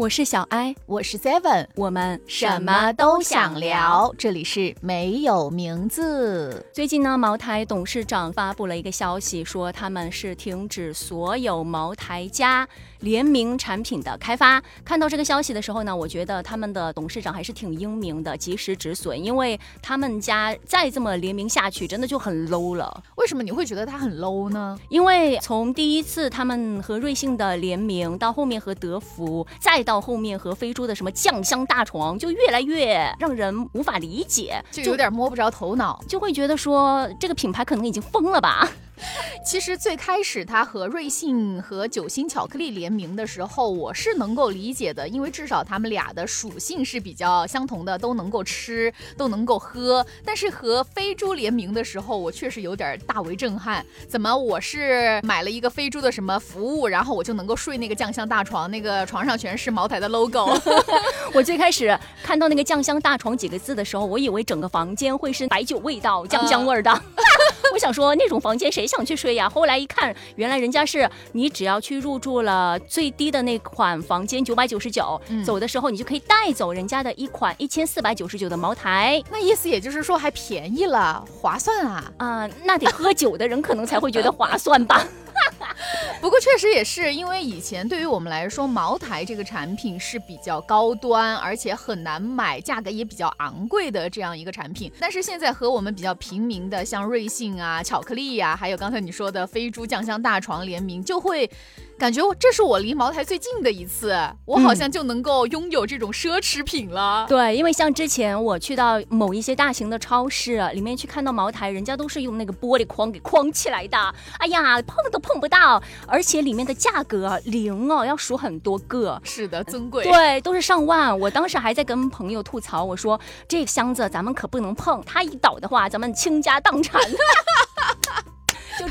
我是小艾，我是 Seven，我们什么都想聊。这里是没有名字。最近呢，茅台董事长发布了一个消息，说他们是停止所有茅台加联名产品的开发。看到这个消息的时候呢，我觉得他们的董事长还是挺英明的，及时止损，因为他们家再这么联名下去，真的就很 low 了。为什么你会觉得它很 low 呢？因为从第一次他们和瑞幸的联名，到后面和德芙，再到后面和飞猪的什么酱香大床，就越来越让人无法理解，就有点摸不着头脑，就会觉得说这个品牌可能已经疯了吧。其实最开始它和瑞幸和九星巧克力联名的时候，我是能够理解的，因为至少他们俩的属性是比较相同的，都能够吃，都能够喝。但是和飞猪联名的时候，我确实有点大为震撼。怎么我是买了一个飞猪的什么服务，然后我就能够睡那个酱香大床，那个床上全是茅台的 logo。我最开始看到那个酱香大床几个字的时候，我以为整个房间会是白酒味道、酱香味儿的。我想说那种房间谁想去睡呀？后来一看，原来人家是你只要去入住了最低的那款房间九百九十九，走的时候你就可以带走人家的一款一千四百九十九的茅台。那意思也就是说还便宜了，划算啊！啊，那得喝酒的人可能才会觉得划算吧。不过确实也是，因为以前对于我们来说，茅台这个产品是比较高端，而且很难买，价格也比较昂贵的这样一个产品。但是现在和我们比较平民的，像瑞幸啊、巧克力呀，还有刚才你说的飞猪酱香大床联名，就会。感觉我这是我离茅台最近的一次，我好像就能够拥有这种奢侈品了。对，因为像之前我去到某一些大型的超市里面去看到茅台，人家都是用那个玻璃框给框起来的，哎呀，碰都碰不到，而且里面的价格零哦，要数很多个。是的，尊贵。对，都是上万。我当时还在跟朋友吐槽，我说这箱子咱们可不能碰，它一倒的话，咱们倾家荡产。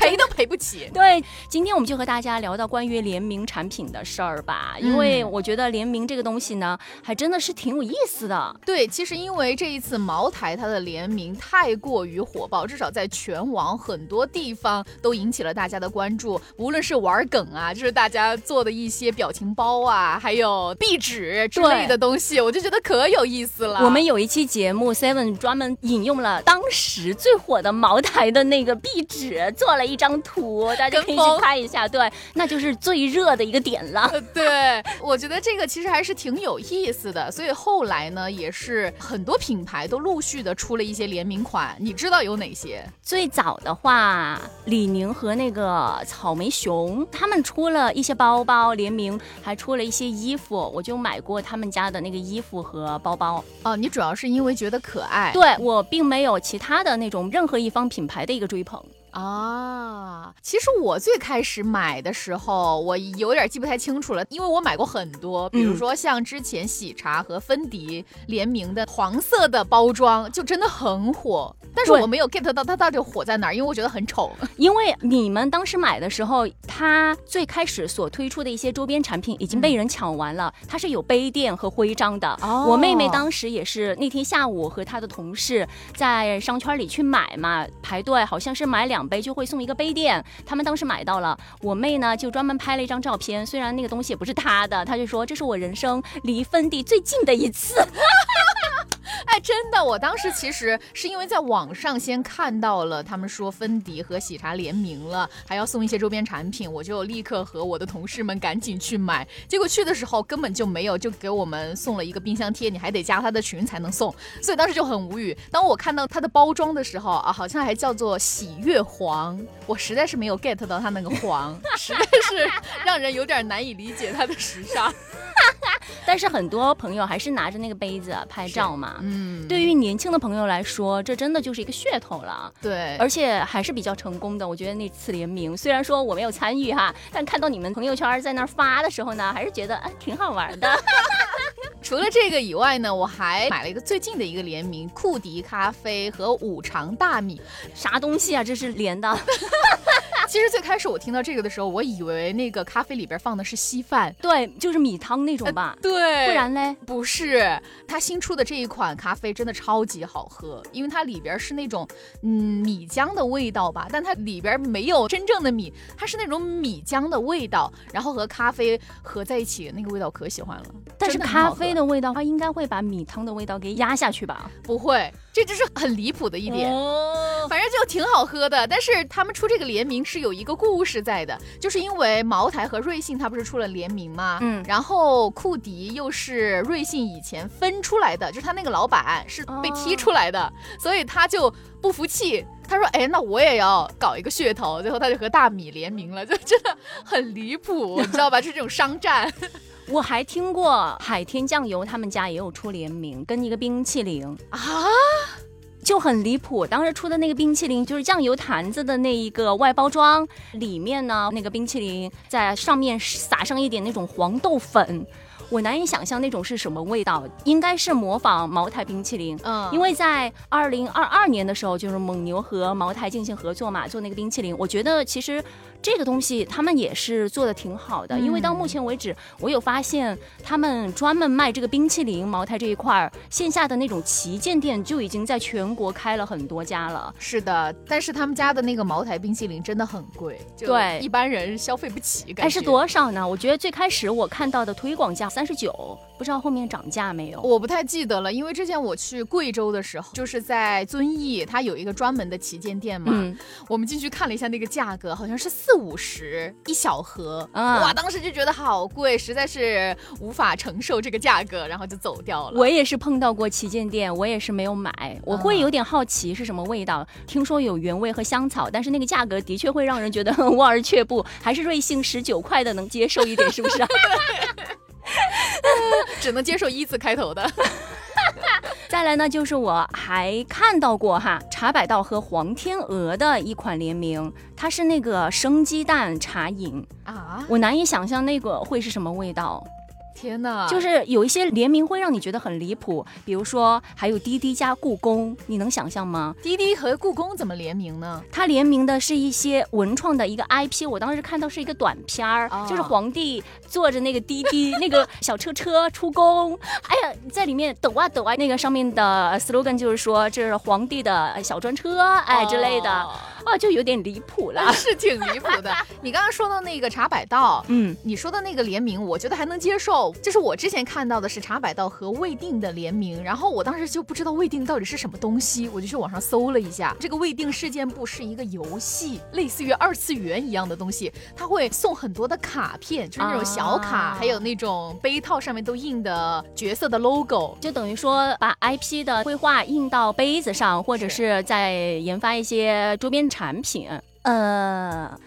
赔都赔不起。对，今天我们就和大家聊到关于联名产品的事儿吧，因为我觉得联名这个东西呢，还真的是挺有意思的。对，其实因为这一次茅台它的联名太过于火爆，至少在全网很多地方都引起了大家的关注。无论是玩梗啊，就是大家做的一些表情包啊，还有壁纸之类的东西，我就觉得可有意思了。我们有一期节目，Seven 专门引用了当时最火的茅台的那个壁纸做。了一张图，大家可以去看一下。对，那就是最热的一个点了。对，我觉得这个其实还是挺有意思的。所以后来呢，也是很多品牌都陆续的出了一些联名款。你知道有哪些？最早的话，李宁和那个草莓熊他们出了一些包包联名，还出了一些衣服。我就买过他们家的那个衣服和包包。哦，你主要是因为觉得可爱？对我并没有其他的那种任何一方品牌的一个追捧。啊，其实我最开始买的时候，我有点记不太清楚了，因为我买过很多，比如说像之前喜茶和芬迪联名的黄色的包装，就真的很火。但是我没有 get 到它到底火在哪儿，因为我觉得很丑。因为你们当时买的时候，它最开始所推出的一些周边产品已经被人抢完了，它是有杯垫和徽章的。我妹妹当时也是那天下午和她的同事在商圈里去买嘛，排队好像是买两杯就会送一个杯垫，他们当时买到了。我妹呢就专门拍了一张照片，虽然那个东西也不是她的，她就说这是我人生离芬迪最近的一次。哎，真的，我当时其实是因为在网上先看到了他们说芬迪和喜茶联名了，还要送一些周边产品，我就立刻和我的同事们赶紧去买。结果去的时候根本就没有，就给我们送了一个冰箱贴，你还得加他的群才能送，所以当时就很无语。当我看到它的包装的时候啊，好像还叫做喜悦黄，我实在是没有 get 到它那个黄，实在是 让人有点难以理解它的时尚。但是很多朋友还是拿着那个杯子拍照嘛。嗯，对于年轻的朋友来说，这真的就是一个噱头了。对，而且还是比较成功的。我觉得那次联名，虽然说我没有参与哈，但看到你们朋友圈在那儿发的时候呢，还是觉得哎挺好玩的。除了这个以外呢，我还买了一个最近的一个联名，库迪咖啡和五常大米，啥东西啊？这是连的。其实最开始我听到这个的时候，我以为那个咖啡里边放的是稀饭，对，就是米汤那种吧。对，不然嘞？不是，它新出的这一款咖啡真的超级好喝，因为它里边是那种嗯米浆的味道吧，但它里边没有真正的米，它是那种米浆的味道，然后和咖啡合在一起，那个味道可喜欢了。但是咖啡的味道，它应该会把米汤的味道给压下去吧？不会，这就是很离谱的一点。哦反正就挺好喝的，但是他们出这个联名是有一个故事在的，就是因为茅台和瑞幸它不是出了联名吗？嗯，然后库迪又是瑞幸以前分出来的，就是他那个老板是被踢出来的，所以他就不服气，他说：“哎，那我也要搞一个噱头。”最后他就和大米联名了，就真的很离谱，你知道吧？就这种商战。我还听过海天酱油他们家也有出联名，跟一个冰淇淋啊。就很离谱，当时出的那个冰淇淋就是酱油坛子的那一个外包装，里面呢那个冰淇淋在上面撒上一点那种黄豆粉，我难以想象那种是什么味道，应该是模仿茅台冰淇淋，嗯，因为在二零二二年的时候，就是蒙牛和茅台进行合作嘛，做那个冰淇淋，我觉得其实。这个东西他们也是做的挺好的，因为到目前为止，我有发现他们专门卖这个冰淇淋茅台这一块儿线下的那种旗舰店就已经在全国开了很多家了。是的，但是他们家的那个茅台冰淇淋真的很贵，对，一般人消费不起。还是多少呢？我觉得最开始我看到的推广价三十九，不知道后面涨价没有？我不太记得了，因为之前我去贵州的时候，就是在遵义，它有一个专门的旗舰店嘛，我们进去看了一下那个价格，好像是四。五十一小盒，哇！当时就觉得好贵，实在是无法承受这个价格，然后就走掉了。我也是碰到过旗舰店，我也是没有买。我会有点好奇是什么味道，听说有原味和香草，但是那个价格的确会让人觉得 望而却步。还是瑞幸十九块的能接受一点，是不是？只能接受一字开头的。再来呢，就是我还看到过哈茶百道和黄天鹅的一款联名，它是那个生鸡蛋茶饮啊，我难以想象那个会是什么味道。天呐，就是有一些联名会让你觉得很离谱，比如说还有滴滴加故宫，你能想象吗？滴滴和故宫怎么联名呢？它联名的是一些文创的一个 IP，我当时看到是一个短片儿，就是皇帝坐着那个滴滴 那个小车车出宫，哎呀，在里面抖啊抖啊，那个上面的 slogan 就是说这是皇帝的小专车，哎之类的。哦，就有点离谱了，是挺离谱的。你刚刚说到那个茶百道，嗯，你说的那个联名，我觉得还能接受。就是我之前看到的是茶百道和未定的联名，然后我当时就不知道未定到底是什么东西，我就去网上搜了一下，这个未定事件簿是一个游戏，类似于二次元一样的东西，它会送很多的卡片，就是那种小卡，还有那种杯套上面都印的角色的 logo，就等于说把 IP 的绘画印到杯子上，或者是在研发一些周边。产品，呃，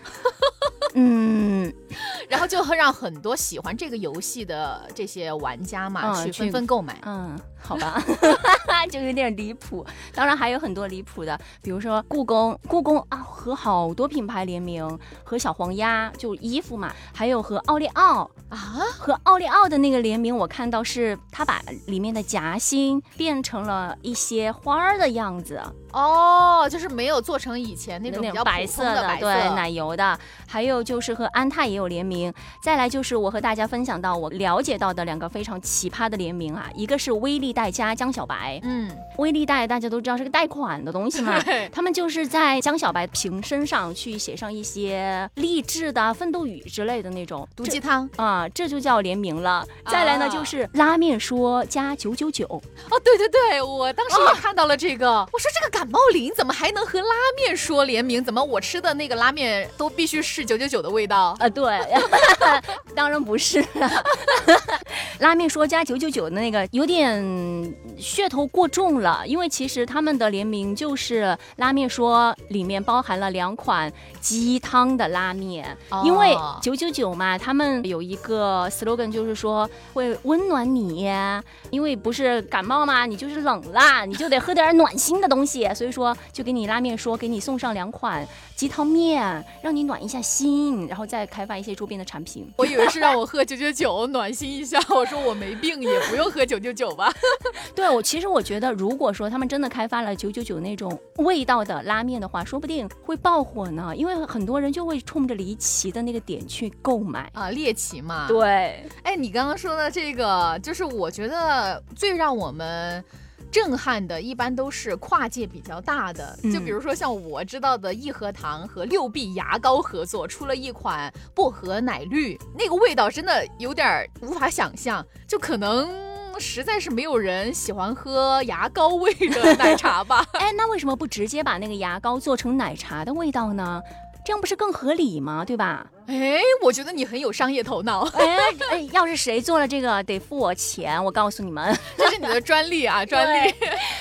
嗯，然后就会让很多喜欢这个游戏的这些玩家嘛，去纷纷购买，嗯。好吧，就有点离谱。当然还有很多离谱的，比如说故宫，故宫啊和好多品牌联名，和小黄鸭就衣服嘛，还有和奥利奥啊，和奥利奥的那个联名，我看到是他把里面的夹心变成了一些花儿的样子。哦，就是没有做成以前那种比较白色的，对，奶油的。还有就是和安踏也有联名。再来就是我和大家分享到我了解到的两个非常奇葩的联名啊，一个是微粒贷加江小白，嗯，微粒贷大家都知道是个贷款的东西嘛，他们就是在江小白瓶身上去写上一些励志的奋斗语之类的那种。毒鸡汤。啊，这就叫联名了。再来呢，就是拉面说加九九九，哦，对对对，我当时也看到了这个，我说这个感冒灵怎么还能和拉面说联名？怎么我吃的那个拉面都必须是九九九的味道啊？对，当然不是，拉面说加九九九的那个有点。嗯，噱头过重了，因为其实他们的联名就是拉面说里面包含了两款鸡汤的拉面，因为九九九嘛，他们有一个 slogan 就是说会温暖你，因为不是感冒嘛，你就是冷啦，你就得喝点暖心的东西，所以说就给你拉面说给你送上两款鸡汤面，让你暖一下心，然后再开发一些周边的产品。我以为是让我喝九九九 暖心一下，我说我没病也不用喝九九九吧。对我其实我觉得，如果说他们真的开发了九九九那种味道的拉面的话，说不定会爆火呢，因为很多人就会冲着离奇的那个点去购买啊，猎奇嘛。对，哎，你刚刚说的这个，就是我觉得最让我们。震撼的，一般都是跨界比较大的，就比如说像我知道的益禾堂和六必牙膏合作出了一款薄荷奶绿，那个味道真的有点无法想象，就可能实在是没有人喜欢喝牙膏味的奶茶吧？哎，那为什么不直接把那个牙膏做成奶茶的味道呢？这样不是更合理吗？对吧？哎，我觉得你很有商业头脑。哎哎，要是谁做了这个，得付我钱。我告诉你们，这是你的专利啊，专利。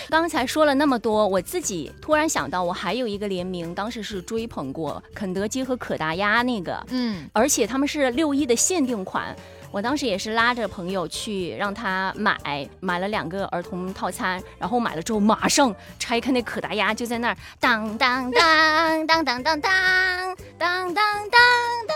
刚才说了那么多，我自己突然想到，我还有一个联名，当时是追捧过肯德基和可达鸭那个，嗯，而且他们是六一的限定款。我当时也是拉着朋友去让他买，买了两个儿童套餐，然后买了之后马上拆开那可达鸭，就在那儿当当当当当当当当当当当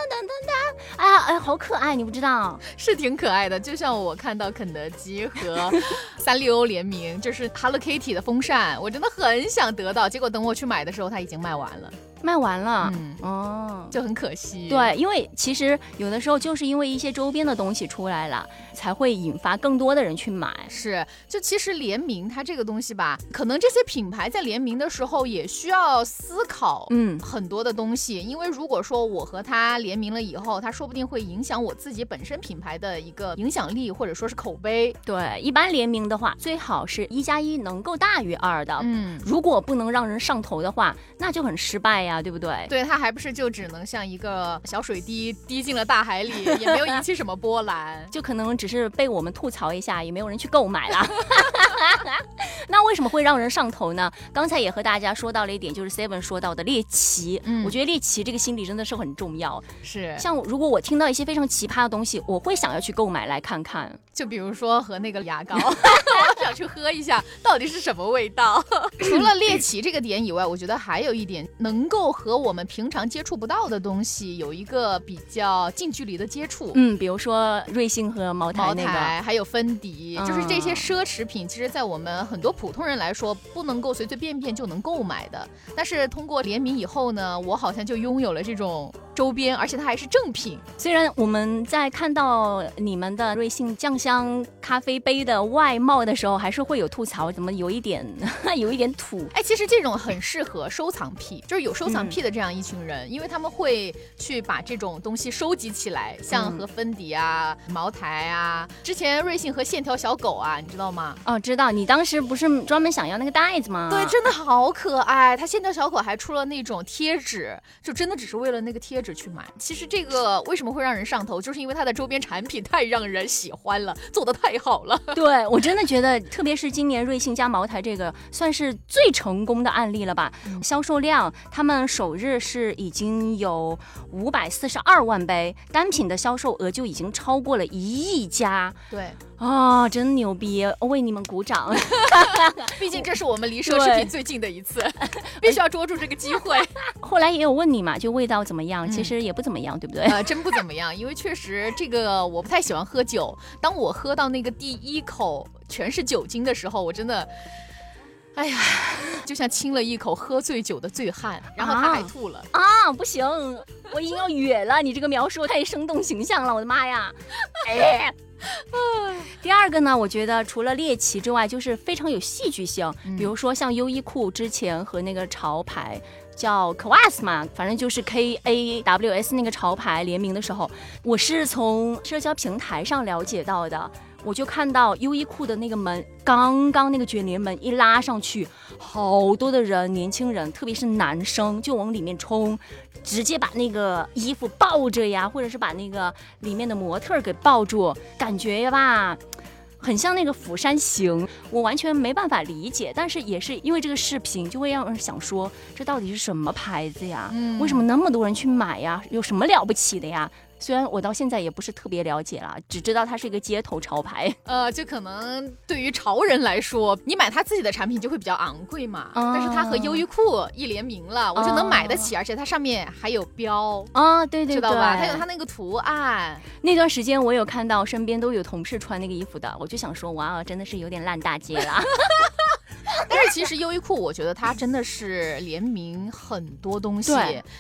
当当当，哎呀哎，好可爱，你不知道，是挺可爱的，就像我看到肯德基和 三丽鸥联名，就是 Hello Kitty 的风扇，我真的很想得到，结果等我去买的时候，它已经卖完了。卖完了，嗯哦，就很可惜。对，因为其实有的时候就是因为一些周边的东西出来了，才会引发更多的人去买。是，就其实联名它这个东西吧，可能这些品牌在联名的时候也需要思考，嗯，很多的东西。因为如果说我和他联名了以后，他说不定会影响我自己本身品牌的一个影响力或者说是口碑。对，一般联名的话，最好是一加一能够大于二的。嗯，如果不能让人上头的话，那就很失败。呀，对不对？对，它还不是就只能像一个小水滴滴进了大海里，也没有引起什么波澜，就可能只是被我们吐槽一下，也没有人去购买了。那为什么会让人上头呢？刚才也和大家说到了一点，就是 Seven 说到的猎奇。嗯，我觉得猎奇这个心理真的是很重要。是，像如果我听到一些非常奇葩的东西，我会想要去购买来看看。就比如说和那个牙膏，我想去喝一下，到底是什么味道？除了猎奇这个点以外，我觉得还有一点能够和我们平常接触不到的东西有一个比较近距离的接触。嗯，比如说瑞幸和茅台那个，还有芬迪，就是这些奢侈品，其实在我们很多普通人来说，不能够随随便便就能购买的。但是通过联名以后呢，我好像就拥有了这种。周边，而且它还是正品。虽然我们在看到你们的瑞幸酱香咖啡杯的外貌的时候，还是会有吐槽，怎么有一点 有一点土？哎，其实这种很适合收藏癖，就是有收藏癖的这样一群人，因为他们会去把这种东西收集起来，像和芬迪啊、茅台啊，之前瑞幸和线条小狗啊，你知道吗？哦，知道。你当时不是专门想要那个袋子吗？对，真的好可爱。它线条小狗还出了那种贴纸，就真的只是为了那个贴纸。去买，其实这个为什么会让人上头，就是因为它的周边产品太让人喜欢了，做的太好了。对我真的觉得，特别是今年瑞幸加茅台这个，算是最成功的案例了吧？销售量，他们首日是已经有五百四十二万杯，单品的销售额就已经超过了一亿加。对。啊，真牛逼！为你们鼓掌。毕竟这是我们离奢侈品最近的一次，必须要捉住这个机会。后来也有问你嘛，就味道怎么样？其实也不怎么样，对不对？呃，真不怎么样，因为确实这个我不太喜欢喝酒。当我喝到那个第一口全是酒精的时候，我真的，哎呀，就像亲了一口喝醉酒的醉汉。然后他还吐了啊！不行，我已经要哕了。你这个描述太生动形象了，我的妈呀！哎。第二个呢，我觉得除了猎奇之外，就是非常有戏剧性。比如说像优衣库之前和那个潮牌叫 Kawas 嘛，反正就是 K A W S 那个潮牌联名的时候，我是从社交平台上了解到的。我就看到优衣库的那个门，刚刚那个卷帘门一拉上去，好多的人，年轻人，特别是男生，就往里面冲，直接把那个衣服抱着呀，或者是把那个里面的模特给抱住，感觉吧。很像那个《釜山行》，我完全没办法理解，但是也是因为这个视频，就会让人想说，这到底是什么牌子呀？嗯为什么那么多人去买呀？有什么了不起的呀？虽然我到现在也不是特别了解了，只知道它是一个街头潮牌。呃，就可能对于潮人来说，你买他自己的产品就会比较昂贵嘛。但是它和优衣库一联名了，我就能买得起，而且它上面还有标啊，对对对，知道吧？它有它那个图案。那段时间我有看到身边都有同事穿那个衣服的，我就想说，哇，真的是有点烂大街了。但是其实优衣库，我觉得它真的是联名很多东西，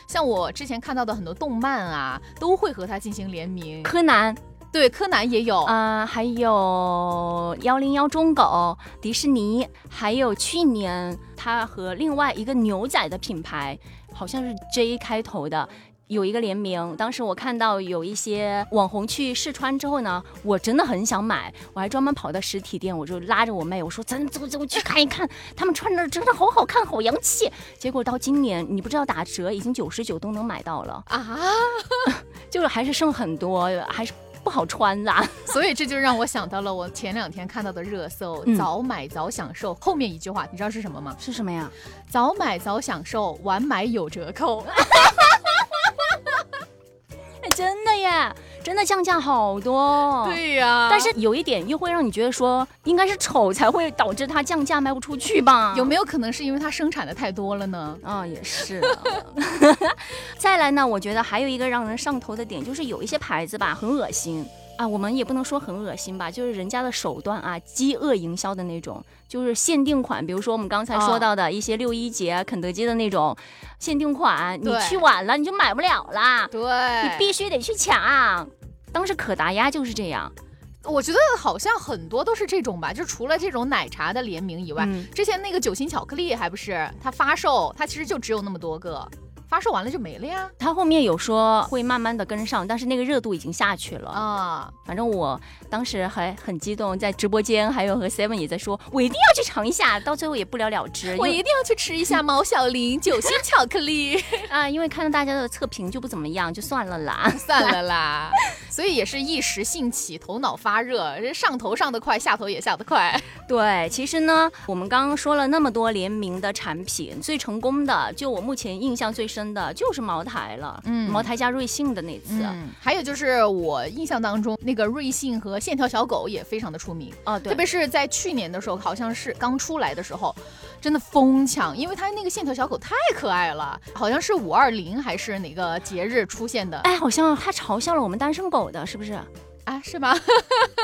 像我之前看到的很多动漫啊，都会和它进行联名。柯南，对，柯南也有啊，还有幺零幺中狗，迪士尼，还有去年它和另外一个牛仔的品牌，好像是 J 开头的。有一个联名，当时我看到有一些网红去试穿之后呢，我真的很想买，我还专门跑到实体店，我就拉着我妹，我说咱走走去看一看，他们穿的真的好好看，好洋气。结果到今年，你不知道打折已经九十九都能买到了啊，就是还是剩很多，还是不好穿啦。所以这就让我想到了我前两天看到的热搜，早买早享受后面一句话，你知道是什么吗？是什么呀？早买早享受，晚买有折扣。真的耶，真的降价好多。对呀，但是有一点又会让你觉得说，应该是丑才会导致它降价卖不出去吧？有没有可能是因为它生产的太多了呢？啊，也是。再来呢，我觉得还有一个让人上头的点，就是有一些牌子吧，很恶心。啊，我们也不能说很恶心吧，就是人家的手段啊，饥饿营销的那种，就是限定款，比如说我们刚才说到的一些六一节肯德基的那种限定款，你去晚了你就买不了啦，对，你必须得去抢。当时可达鸭就是这样，我觉得好像很多都是这种吧，就除了这种奶茶的联名以外，之前那个酒心巧克力还不是它发售，它其实就只有那么多个。发售完了就没了呀。他后面有说会慢慢的跟上，但是那个热度已经下去了啊。反正我当时还很激动，在直播间还有和 Seven 也在说，我一定要去尝一下。到最后也不了了之。我一定要去吃一下 毛小玲酒心巧克力 啊，因为看到大家的测评就不怎么样，就算了啦，算了啦。所以也是一时兴起，头脑发热，上头上得快，下头也下得快。对，其实呢，我们刚刚说了那么多联名的产品，最成功的，就我目前印象最。真的就是茅台了，嗯，茅台加瑞幸的那次，还有就是我印象当中那个瑞幸和线条小狗也非常的出名啊，对，特别是在去年的时候，好像是刚出来的时候，真的疯抢，因为它那个线条小狗太可爱了，好像是五二零还是哪个节日出现的，哎，好像它嘲笑了我们单身狗的，是不是？啊，是吗？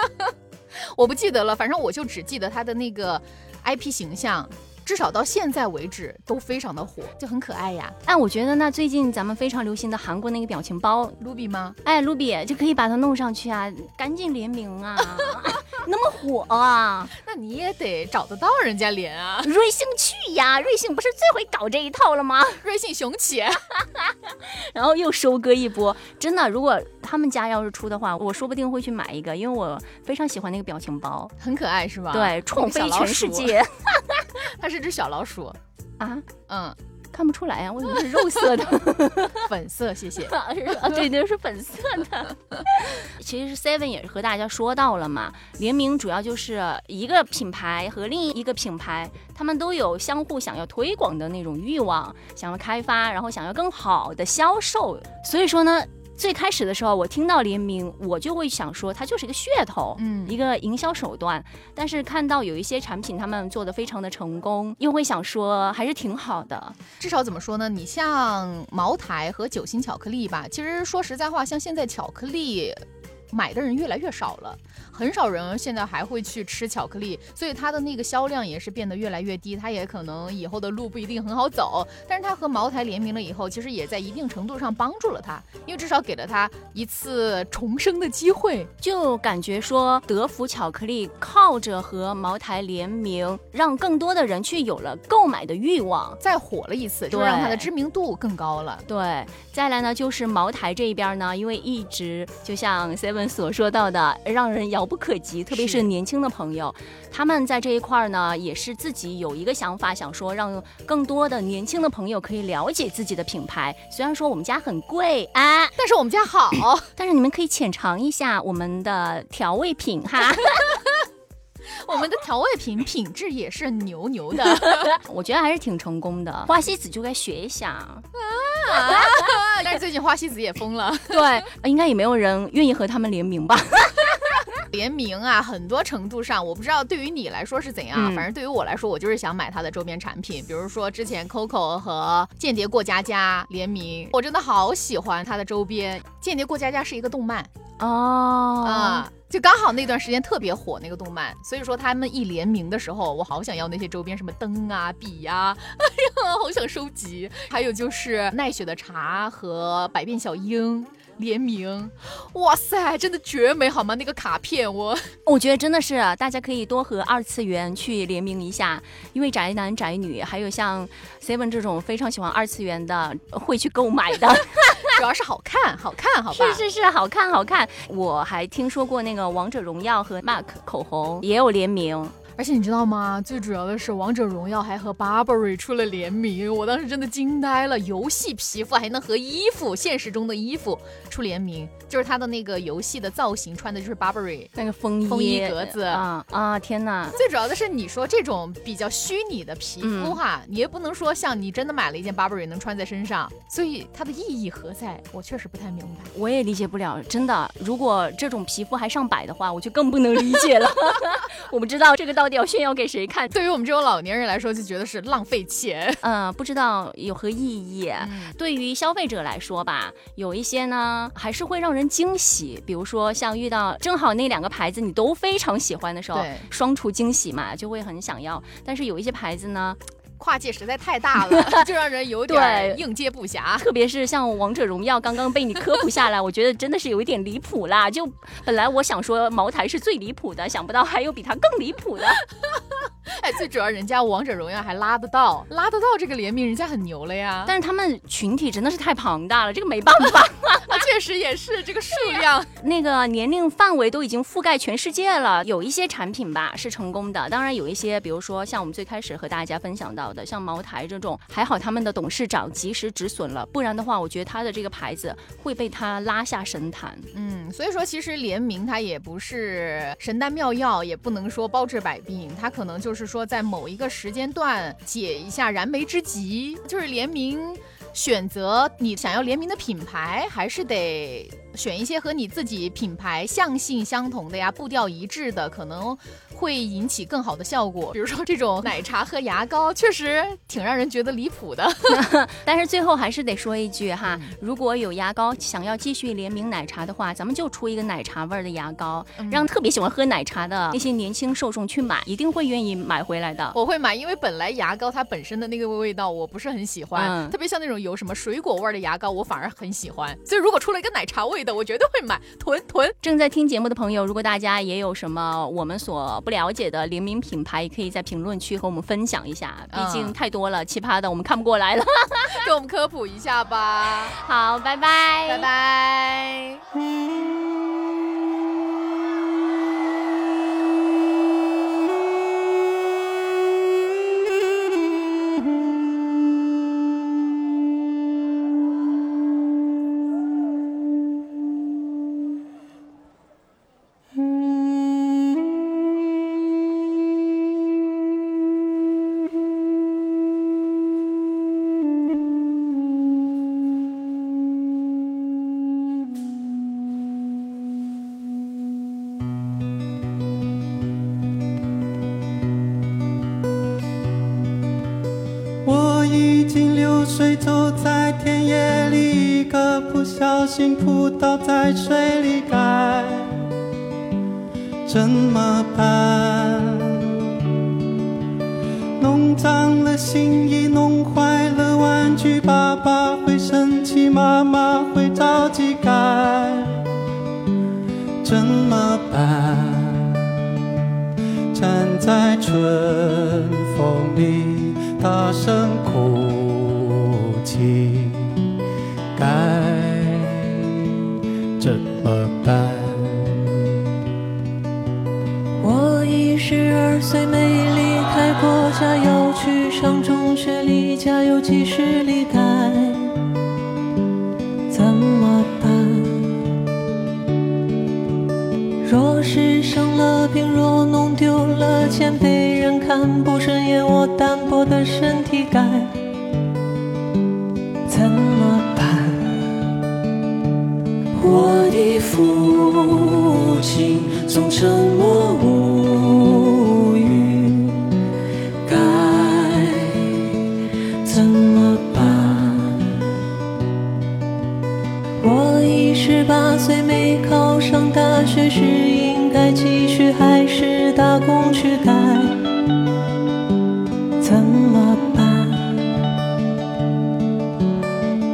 我不记得了，反正我就只记得它的那个 IP 形象。至少到现在为止都非常的火，就很可爱呀。哎，我觉得那最近咱们非常流行的韩国那个表情包，Ruby 吗？哎，Ruby 就可以把它弄上去啊，赶紧联名啊，那么火啊，那你也得找得到人家脸啊。瑞幸去呀，瑞幸不是最会搞这一套了吗？瑞幸雄起，然后又收割一波。真的，如果他们家要是出的话，我说不定会去买一个，因为我非常喜欢那个表情包，很可爱，是吧？对，宠飞全世界。它是只小老鼠啊，嗯，看不出来呀，为什么是肉色的？粉色，谢谢。啊，对对，是粉色的。其实 Seven 也是和大家说到了嘛，联名主要就是一个品牌和另一个品牌，他们都有相互想要推广的那种欲望，想要开发，然后想要更好的销售。所以说呢。最开始的时候，我听到联名，我就会想说它就是一个噱头，嗯，一个营销手段。但是看到有一些产品他们做的非常的成功，又会想说还是挺好的。至少怎么说呢？你像茅台和酒心巧克力吧，其实说实在话，像现在巧克力。买的人越来越少了，很少人现在还会去吃巧克力，所以它的那个销量也是变得越来越低。它也可能以后的路不一定很好走，但是它和茅台联名了以后，其实也在一定程度上帮助了它，因为至少给了它一次重生的机会。就感觉说德芙巧克力靠着和茅台联名，让更多的人去有了购买的欲望，再火了一次，就让它的知名度更高了。对，再来呢就是茅台这一边呢，因为一直就像 seven。所说到的让人遥不可及，特别是年轻的朋友，他们在这一块儿呢，也是自己有一个想法，想说让更多的年轻的朋友可以了解自己的品牌。虽然说我们家很贵啊，但是我们家好，但是你们可以浅尝一下我们的调味品哈。我们的调味品品质也是牛牛的，我觉得还是挺成功的。花西子就该学一下啊。但是最近花西子也疯了，对，应该也没有人愿意和他们联名吧。联名啊，很多程度上，我不知道对于你来说是怎样，反正对于我来说，我就是想买它的周边产品，比如说之前 Coco 和间谍过家家联名，我真的好喜欢它的周边。间谍过家家是一个动漫哦啊，就刚好那段时间特别火那个动漫，所以说他们一联名的时候，我好想要那些周边，什么灯啊、笔呀，哎呀，好想收集。还有就是奈雪的茶和百变小樱。联名，哇塞，真的绝美好吗？那个卡片，我 我觉得真的是，大家可以多和二次元去联名一下，因为宅男宅女，还有像 Seven 这种非常喜欢二次元的，会去购买的，主要是好看，好看，好吧？是是是，好看好看。我还听说过那个王者荣耀和 MAC 口红也有联名。而且你知道吗？最主要的是，王者荣耀还和 Burberry 出了联名，我当时真的惊呆了。游戏皮肤还能和衣服，现实中的衣服出联名，就是它的那个游戏的造型穿的就是 Burberry 那个风衣风衣格子啊啊！天哪！最主要的是，你说这种比较虚拟的皮肤哈，你也不能说像你真的买了一件 Burberry 能穿在身上，所以它的意义何在？我确实不太明白，我也理解不了。真的，如果这种皮肤还上百的话，我就更不能理解了。我不知道这个到底要炫耀给谁看？对于我们这种老年人来说，就觉得是浪费钱。嗯，不知道有何意义。对于消费者来说吧，有一些呢还是会让人惊喜。比如说像遇到正好那两个牌子你都非常喜欢的时候，双重惊喜嘛，就会很想要。但是有一些牌子呢。跨界实在太大了，就让人有点应接不暇。特别是像王者荣耀刚刚被你科普下来，我觉得真的是有一点离谱啦。就本来我想说茅台是最离谱的，想不到还有比它更离谱的。哎，最主要人家王者荣耀还拉得到，拉得到这个联名，人家很牛了呀。但是他们群体真的是太庞大了，这个没办法。确实也是这个数量，那个年龄范围都已经覆盖全世界了。有一些产品吧是成功的，当然有一些，比如说像我们最开始和大家分享到的，像茅台这种，还好他们的董事长及时止损了，不然的话，我觉得他的这个牌子会被他拉下神坛。嗯，所以说其实联名它也不是神丹妙药，也不能说包治百病，它可能就是说在某一个时间段解一下燃眉之急，就是联名。选择你想要联名的品牌，还是得。选一些和你自己品牌相性相同的呀，步调一致的，可能会引起更好的效果。比如说这种奶茶和牙膏，确实挺让人觉得离谱的。但是最后还是得说一句哈，如果有牙膏想要继续联名奶茶的话，咱们就出一个奶茶味儿的牙膏，让特别喜欢喝奶茶的那些年轻受众去买，一定会愿意买回来的。我会买，因为本来牙膏它本身的那个味道我不是很喜欢，特别像那种有什么水果味儿的牙膏，我反而很喜欢。所以如果出了一个奶茶味，的，我绝对会买囤囤。正在听节目的朋友，如果大家也有什么我们所不了解的联名品牌，也可以在评论区和我们分享一下。毕竟太多了，奇葩的我们看不过来了，给我们科普一下吧。好，拜拜，拜拜。幸福怎么办？我已十二岁，没离开过家，要去上中学，离家有几十里，该怎么办？若是生了病，若弄丢了钱，被人看不顺眼，我单薄的身体无情总沉默。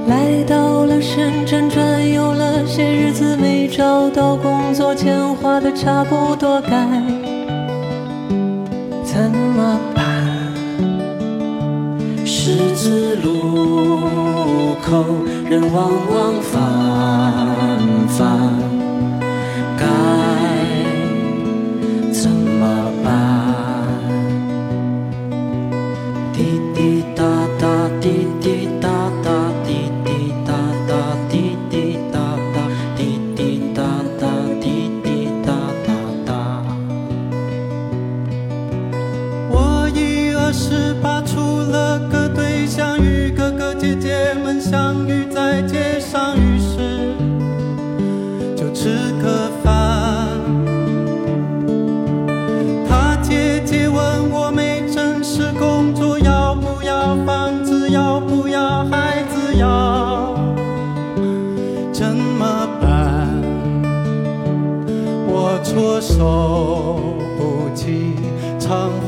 来到了深圳，转悠了些日子，没找到工作，钱花的差不多，该怎么办？十字路口，人往往繁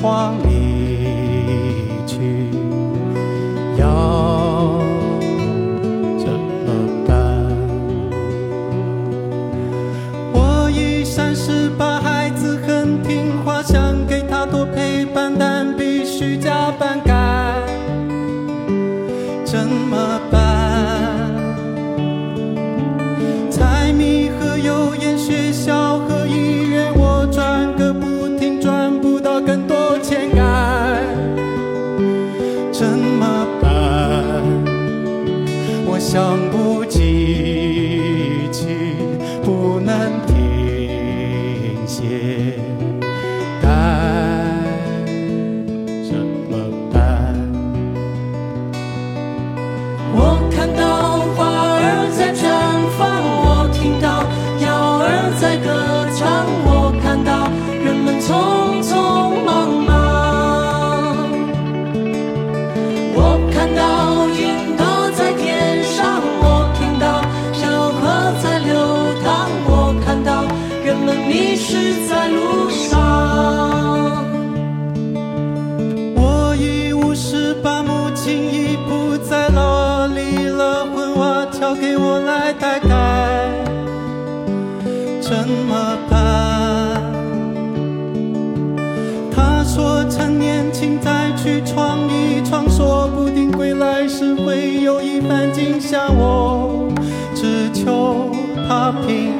花。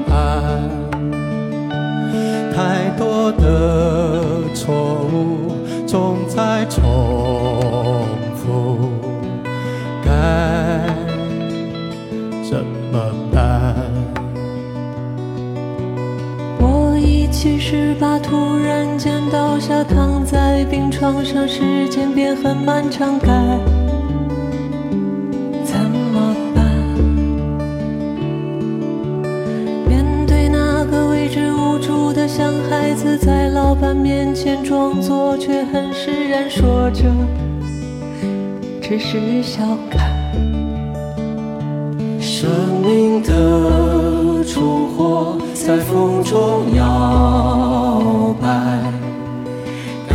安。太多的错误总在重复，该怎么办？我已七十八，突然间倒下，躺在病床上，时间变很漫长，该像孩子，在老板面前装作，却很释然，说着只是笑看。生命的烛火在风中摇摆，该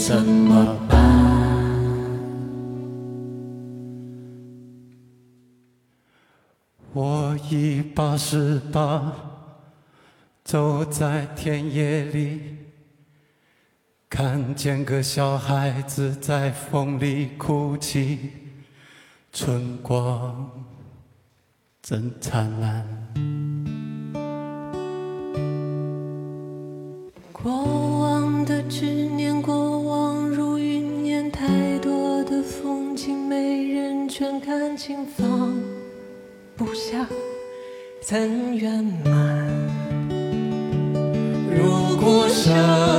怎么办？我已八十八，走在田野里，看见个小孩子在风里哭泣。春光真灿烂。过往的执念，过往如云烟，太多的风景，没人全看清，放不下，怎圆满？果